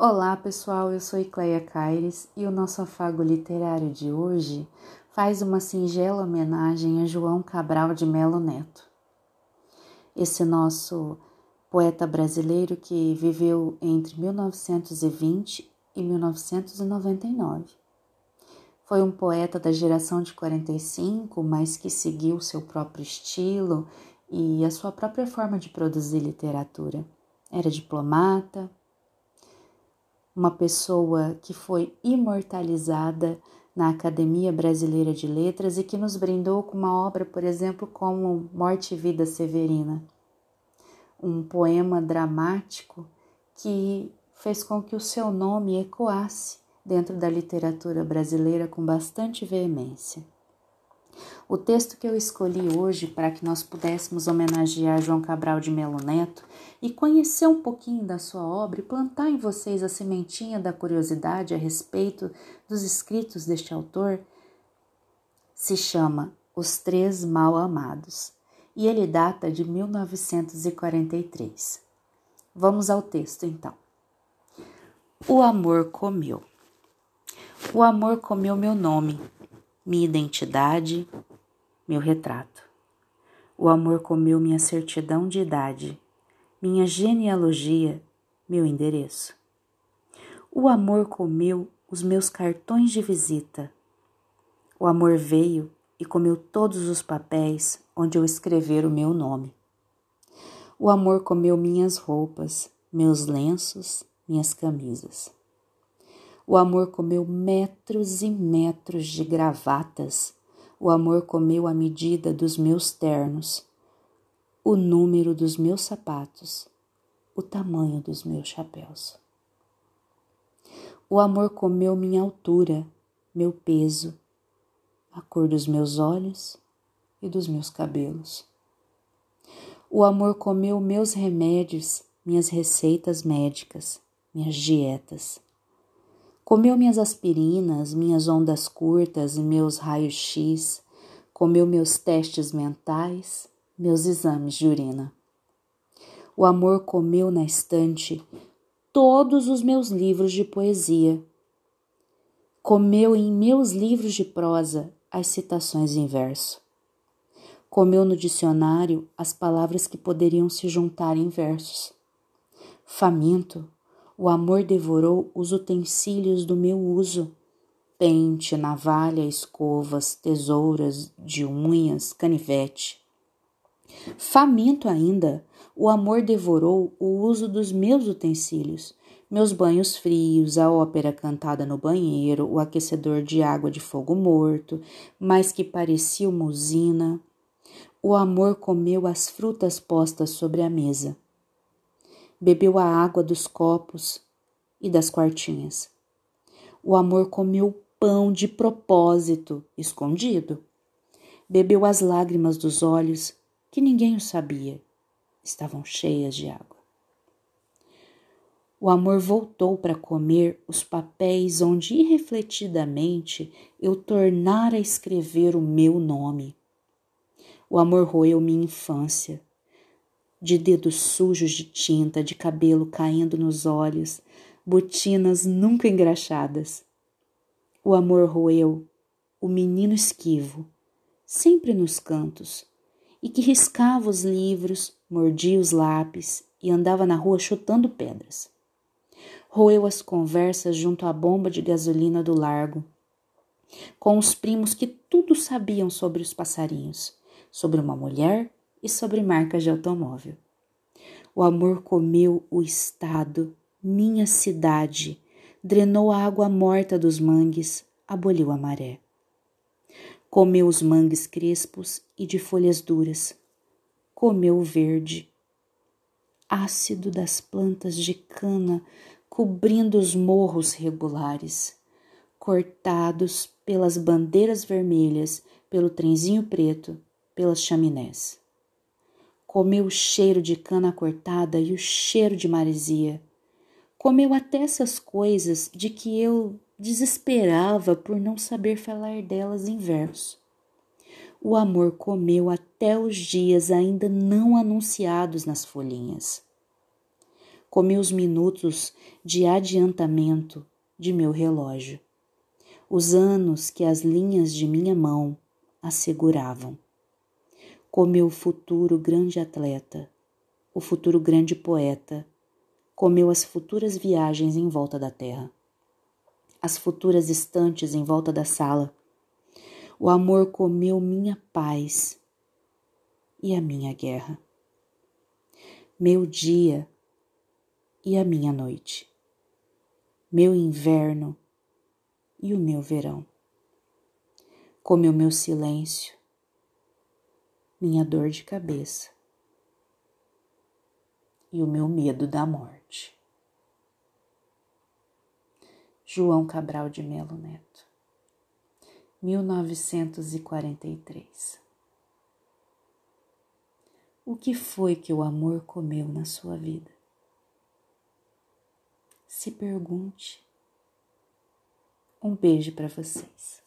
Olá pessoal, eu sou Icleia Caires e o nosso afago literário de hoje faz uma singela homenagem a João Cabral de Melo Neto. Esse nosso poeta brasileiro que viveu entre 1920 e 1999. Foi um poeta da geração de 45, mas que seguiu seu próprio estilo e a sua própria forma de produzir literatura. Era diplomata, uma pessoa que foi imortalizada na Academia Brasileira de Letras e que nos brindou com uma obra, por exemplo, como Morte e Vida Severina, um poema dramático que fez com que o seu nome ecoasse dentro da literatura brasileira com bastante veemência. O texto que eu escolhi hoje para que nós pudéssemos homenagear João Cabral de Melo Neto e conhecer um pouquinho da sua obra e plantar em vocês a sementinha da curiosidade a respeito dos escritos deste autor, se chama Os Três Mal Amados e ele data de 1943. Vamos ao texto então. O amor comeu. O amor comeu meu nome minha identidade, meu retrato. O amor comeu minha certidão de idade, minha genealogia, meu endereço. O amor comeu os meus cartões de visita. O amor veio e comeu todos os papéis onde eu escrever o meu nome. O amor comeu minhas roupas, meus lenços, minhas camisas. O amor comeu metros e metros de gravatas. O amor comeu a medida dos meus ternos, o número dos meus sapatos, o tamanho dos meus chapéus. O amor comeu minha altura, meu peso, a cor dos meus olhos e dos meus cabelos. O amor comeu meus remédios, minhas receitas médicas, minhas dietas Comeu minhas aspirinas, minhas ondas curtas e meus raios-x, comeu meus testes mentais, meus exames de urina. O amor comeu na estante todos os meus livros de poesia. Comeu em meus livros de prosa as citações em verso. Comeu no dicionário as palavras que poderiam se juntar em versos. Faminto, o amor devorou os utensílios do meu uso: pente, navalha, escovas, tesouras de unhas, canivete. Faminto ainda, o amor devorou o uso dos meus utensílios, meus banhos frios, a ópera cantada no banheiro, o aquecedor de água de fogo morto, mas que parecia uma usina. O amor comeu as frutas postas sobre a mesa bebeu a água dos copos e das quartinhas. O amor comeu pão de propósito, escondido. Bebeu as lágrimas dos olhos, que ninguém o sabia, estavam cheias de água. O amor voltou para comer os papéis onde irrefletidamente eu tornara a escrever o meu nome. O amor roeu minha infância, de dedos sujos de tinta, de cabelo caindo nos olhos, botinas nunca engraxadas. O amor roeu o menino esquivo, sempre nos cantos, e que riscava os livros, mordia os lápis e andava na rua chutando pedras. Roeu as conversas junto à bomba de gasolina do largo, com os primos que tudo sabiam sobre os passarinhos, sobre uma mulher e sobre marcas de automóvel. O amor comeu o estado, minha cidade, drenou a água morta dos mangues, aboliu a maré. Comeu os mangues crespos e de folhas duras, comeu o verde, ácido das plantas de cana cobrindo os morros regulares, cortados pelas bandeiras vermelhas, pelo trenzinho preto, pelas chaminés comeu o cheiro de cana cortada e o cheiro de maresia. Comeu até essas coisas de que eu desesperava por não saber falar delas em verso. O amor comeu até os dias ainda não anunciados nas folhinhas. Comi os minutos de adiantamento de meu relógio, os anos que as linhas de minha mão asseguravam. Comeu o futuro grande atleta, o futuro grande poeta, comeu as futuras viagens em volta da terra, as futuras estantes em volta da sala. O amor comeu minha paz e a minha guerra, meu dia e a minha noite, meu inverno e o meu verão. Come o meu silêncio, minha dor de cabeça e o meu medo da morte. João Cabral de Melo Neto, 1943. O que foi que o amor comeu na sua vida? se pergunte. Um beijo para vocês.